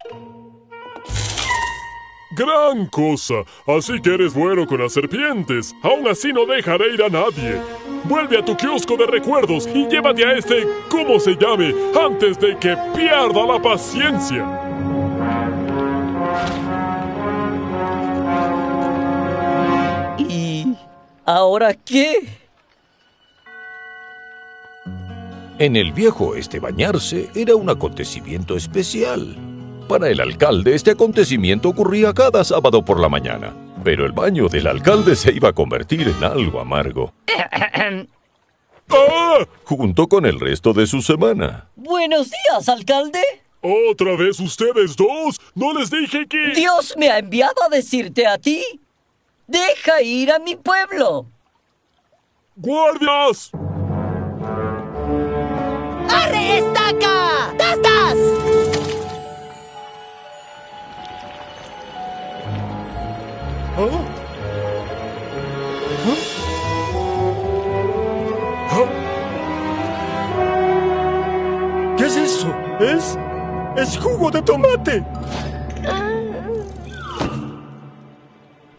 Gran cosa. Así que eres bueno con las serpientes. Aún así no dejaré ir a nadie. Vuelve a tu kiosco de recuerdos y llévate a este, como se llame, antes de que pierda la paciencia. ¿Y ahora qué? En el viejo este bañarse era un acontecimiento especial. Para el alcalde este acontecimiento ocurría cada sábado por la mañana, pero el baño del alcalde se iba a convertir en algo amargo, (coughs) ¡Ah! junto con el resto de su semana. Buenos días, alcalde. ¿Otra vez ustedes dos? ¿No les dije que...? Dios me ha enviado a decirte a ti. Deja ir a mi pueblo. ¡Guardias! ¡Arre, estaca! ¡Tastas! ¿Qué es eso? Es. es jugo de tomate.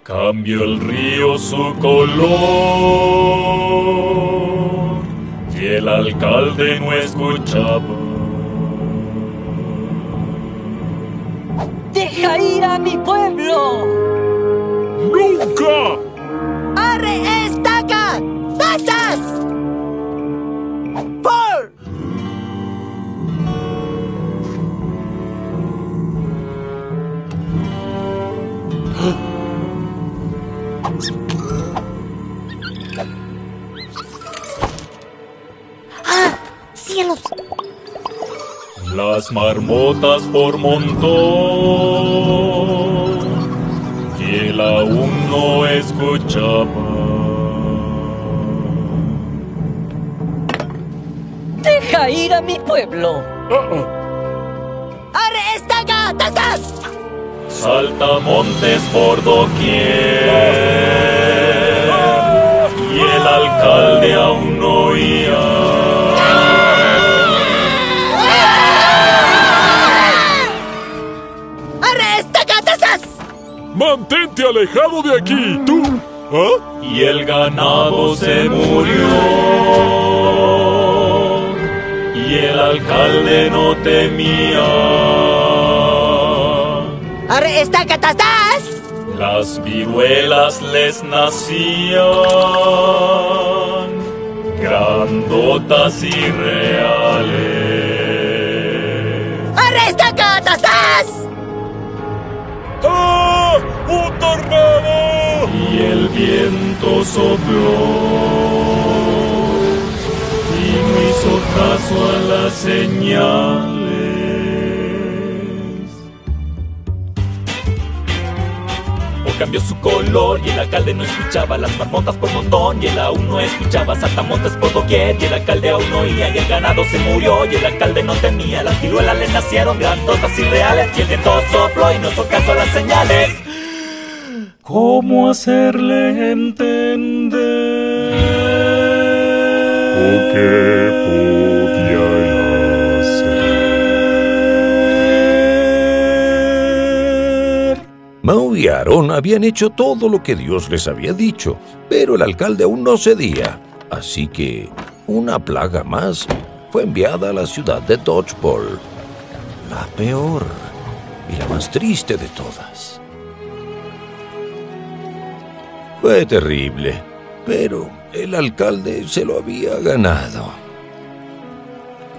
Cambia el río su color y el alcalde no escuchaba. ¡Deja ir a mi pueblo! ¡Nunca! ¡Arre, estaca! ¡Tasas! ¡Por! ¡Ah! ¡Cielos! Las marmotas por montón y él aún no escuchaba. ¡Deja ir a mi pueblo! ¡Arre, estaca! ¡Tasas! Saltamontes por doquier ¡Mantente alejado de aquí! ¡Tú! ¿Ah? Y el ganado se murió. Y el alcalde no temía. ¡Arre, estaca! ¡Tasas! Las viruelas les nacían, grandotas y reales. ¡Arre, estaca! ¡Tasas! Y el viento sopló y no hizo caso a las señales. O cambió su color y el alcalde no escuchaba las marmotas por montón y él aún no escuchaba saltamontes por doquier y el alcalde aún no oía y el ganado se murió y el alcalde no temía las viruelas le nacieron grandotas y reales y el viento sopló y no hizo caso a las señales. ¿Cómo hacerle entender? ¿O qué podía hacer? Mau y Aarón habían hecho todo lo que Dios les había dicho, pero el alcalde aún no cedía. Así que una plaga más fue enviada a la ciudad de Dodgeball. La peor y la más triste de todas. Fue terrible, pero el alcalde se lo había ganado.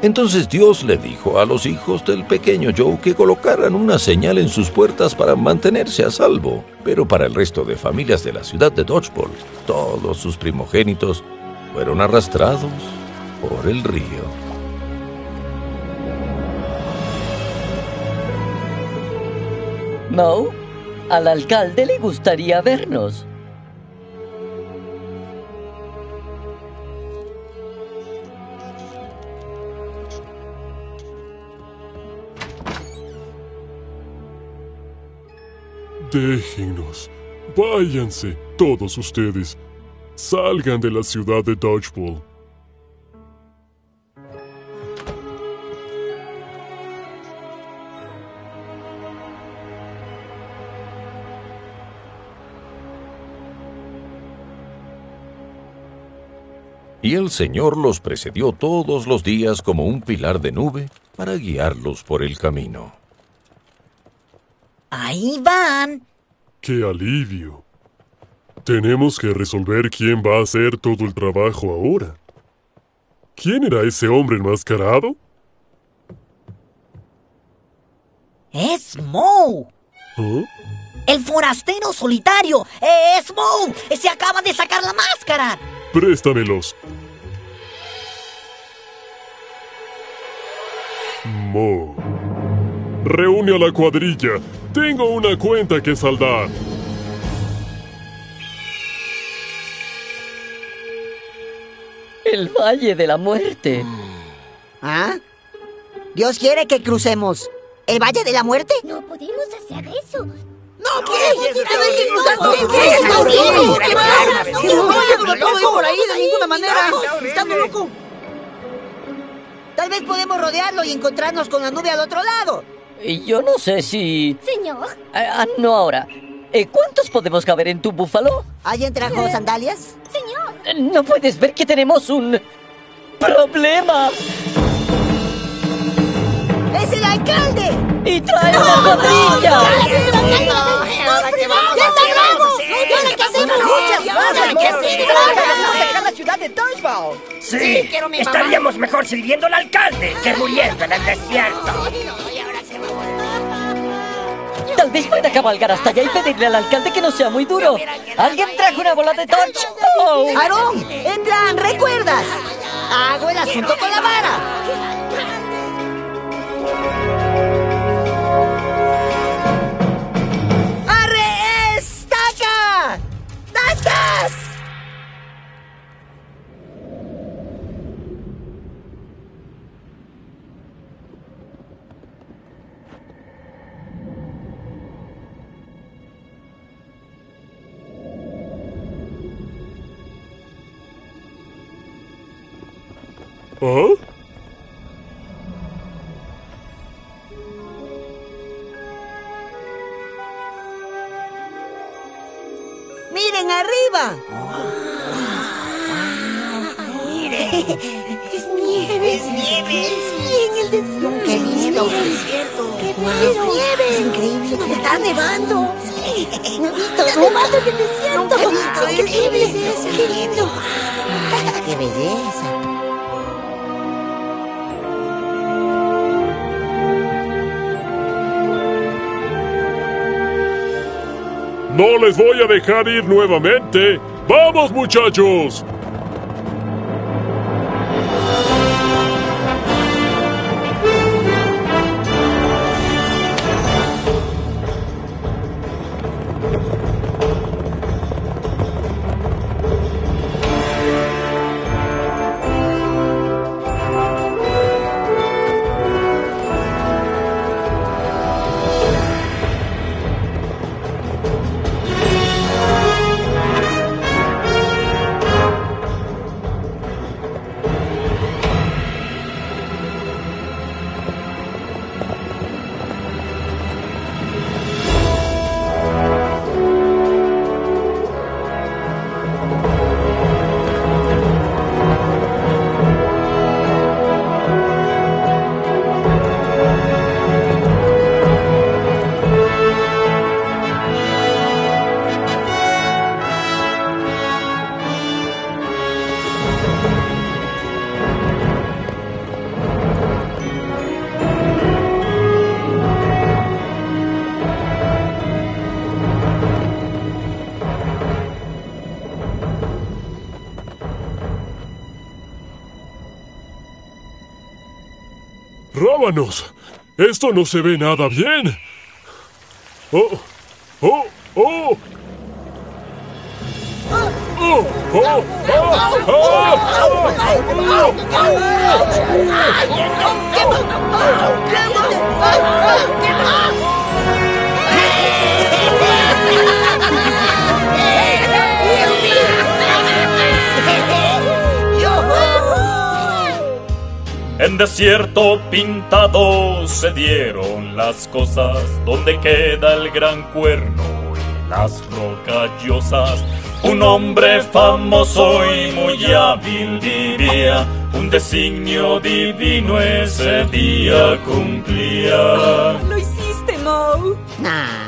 Entonces Dios le dijo a los hijos del pequeño Joe que colocaran una señal en sus puertas para mantenerse a salvo. Pero para el resto de familias de la ciudad de Dodgeball, todos sus primogénitos fueron arrastrados por el río. Mo, al alcalde le gustaría vernos. Déjennos. Váyanse, todos ustedes. Salgan de la ciudad de Dodgeball. Y el Señor los precedió todos los días como un pilar de nube para guiarlos por el camino. Ahí van. ¡Qué alivio! Tenemos que resolver quién va a hacer todo el trabajo ahora. ¿Quién era ese hombre enmascarado? Es Mo. ¿Ah? El forastero solitario. Es Mo. Se acaba de sacar la máscara. Préstamelos. Mo. Reúne a la cuadrilla. Tengo una cuenta que saldar. El Valle de la Muerte. ¿Ah? Dios quiere que crucemos. ¿El Valle de la Muerte? No podemos hacer eso. ¡No, eso ¿Qué está pasa? bien, No, no, por ahí de ninguna manera. Loco. Tal vez podemos rodearlo y encontrarnos con la nube al otro lado. Y yo no sé si... Señor. Ah, ah, no ahora. Eh, ¿Cuántos podemos caber en tu búfalo? ¿Alguien trajo sandalias? Señor. Eh, No puedes ver que tenemos un... problema. ¡Es el alcalde! ¡Y trae una cuadrilla! ¡Ya está bravo! ¿Ahora qué hacemos? ¡Ahora qué hacemos! ¡Vamos a dejar la ciudad de Dodgeball! Sí, quiero mi mamá. estaríamos mejor sirviendo al alcalde que muriendo en el desierto. Vez pueda cabalgar hasta allá y pedirle al alcalde que no sea muy duro. ¿Alguien trajo una bola de touch? Oh. Aarón, en plan, ¿recuerdas? Hago el asunto con la vara. ¿Ah? ¡Miren arriba! Es nieve. Es nieve. Sí, en el desierto. ¡Qué lindo! ¡Qué bueno! nieve. Es increíble. Está nevando. (laughs) No he visto Está nevando en el desierto. Visto Increíble. Qué lindo. ¡Qué belleza! No les voy a dejar ir nuevamente. ¡Vamos, muchachos! Esto no se ve nada bien. ¡Oh! En desierto pintado se dieron las cosas, donde queda el gran cuerno y las rocallosas. Un hombre famoso y muy hábil vivía, un designio divino ese día cumplía. ¡Lo hiciste, Mo! Nah,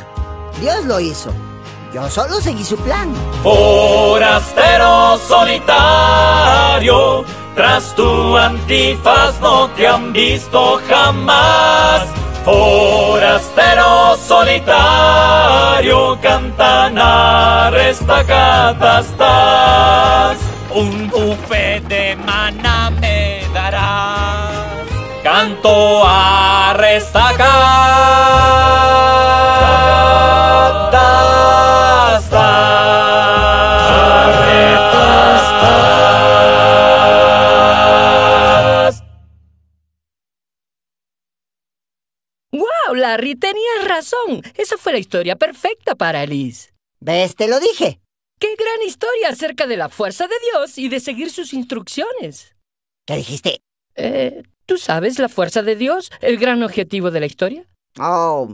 Dios lo hizo. Yo solo seguí su plan. Forastero solitario, tras tu antifaz no te han visto jamás. Forastero solitario, cantanar estacatas estás. Un buffet de maná me darás. Canto a restacatas. Larry! Tenías razón. Esa fue la historia perfecta para Alice. ¿Ves? Te lo dije. ¡Qué gran historia acerca de la fuerza de Dios y de seguir sus instrucciones! ¿Qué dijiste? Eh, ¿Tú sabes la fuerza de Dios, el gran objetivo de la historia? Oh,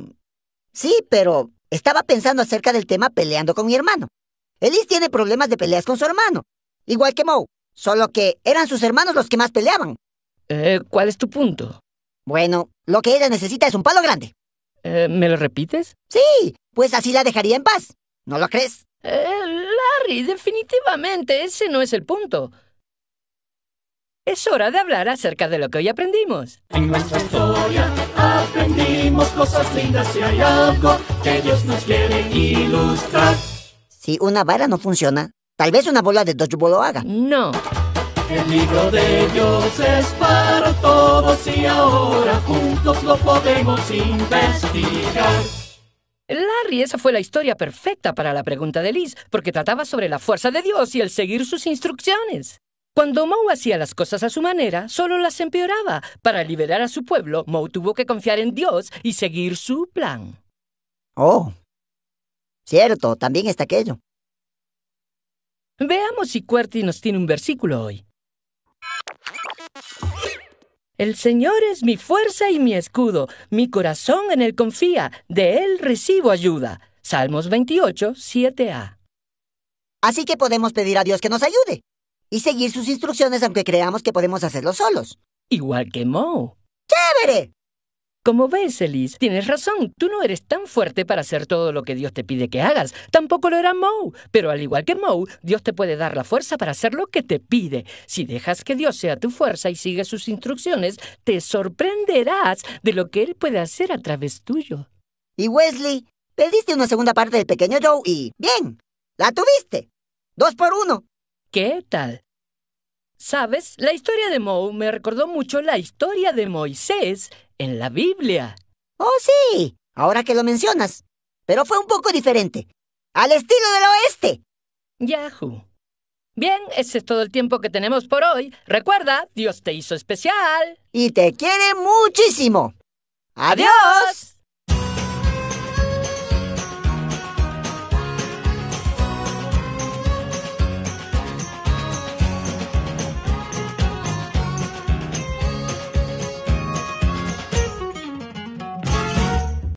sí, pero estaba pensando acerca del tema peleando con mi hermano. Elise tiene problemas de peleas con su hermano, igual que Moe, solo que eran sus hermanos los que más peleaban. Eh, ¿Cuál es tu punto? Bueno, lo que ella necesita es un palo grande. Eh, ¿Me lo repites? Sí, pues así la dejaría en paz. ¿No lo crees? Eh, Larry, definitivamente ese no es el punto. Es hora de hablar acerca de lo que hoy aprendimos. En nuestra historia aprendimos cosas lindas y hay algo que Dios nos quiere ilustrar. Si una vara no funciona, tal vez una bola de dodgeball lo haga. No. El libro de Dios es para todos y ahora juntos lo podemos investigar. Larry, esa fue la historia perfecta para la pregunta de Liz, porque trataba sobre la fuerza de Dios y el seguir sus instrucciones. Cuando Moe hacía las cosas a su manera, solo las empeoraba. Para liberar a su pueblo, Moe tuvo que confiar en Dios y seguir su plan. Oh. Cierto, también está aquello. Veamos si QWERTY nos tiene un versículo hoy. El Señor es mi fuerza y mi escudo, mi corazón en él confía, de él recibo ayuda. Salmos 28, 7a. Así que podemos pedir a Dios que nos ayude y seguir sus instrucciones aunque creamos que podemos hacerlo solos. Igual que Moe. ¡Chévere! Como ves, Elise, tienes razón. Tú no eres tan fuerte para hacer todo lo que Dios te pide que hagas. Tampoco lo era Moe. Pero al igual que Moe, Dios te puede dar la fuerza para hacer lo que te pide. Si dejas que Dios sea tu fuerza y sigues sus instrucciones, te sorprenderás de lo que Él puede hacer a través tuyo. Y Wesley, pediste una segunda parte del pequeño Joe y... ¡Bien! ¡La tuviste! ¡Dos por uno! ¿Qué tal? ¿Sabes? La historia de Moe me recordó mucho la historia de Moisés en la Biblia. Oh, sí, ahora que lo mencionas. Pero fue un poco diferente. Al estilo del oeste. Yahoo. Bien, ese es todo el tiempo que tenemos por hoy. Recuerda, Dios te hizo especial. Y te quiere muchísimo. ¡Adiós!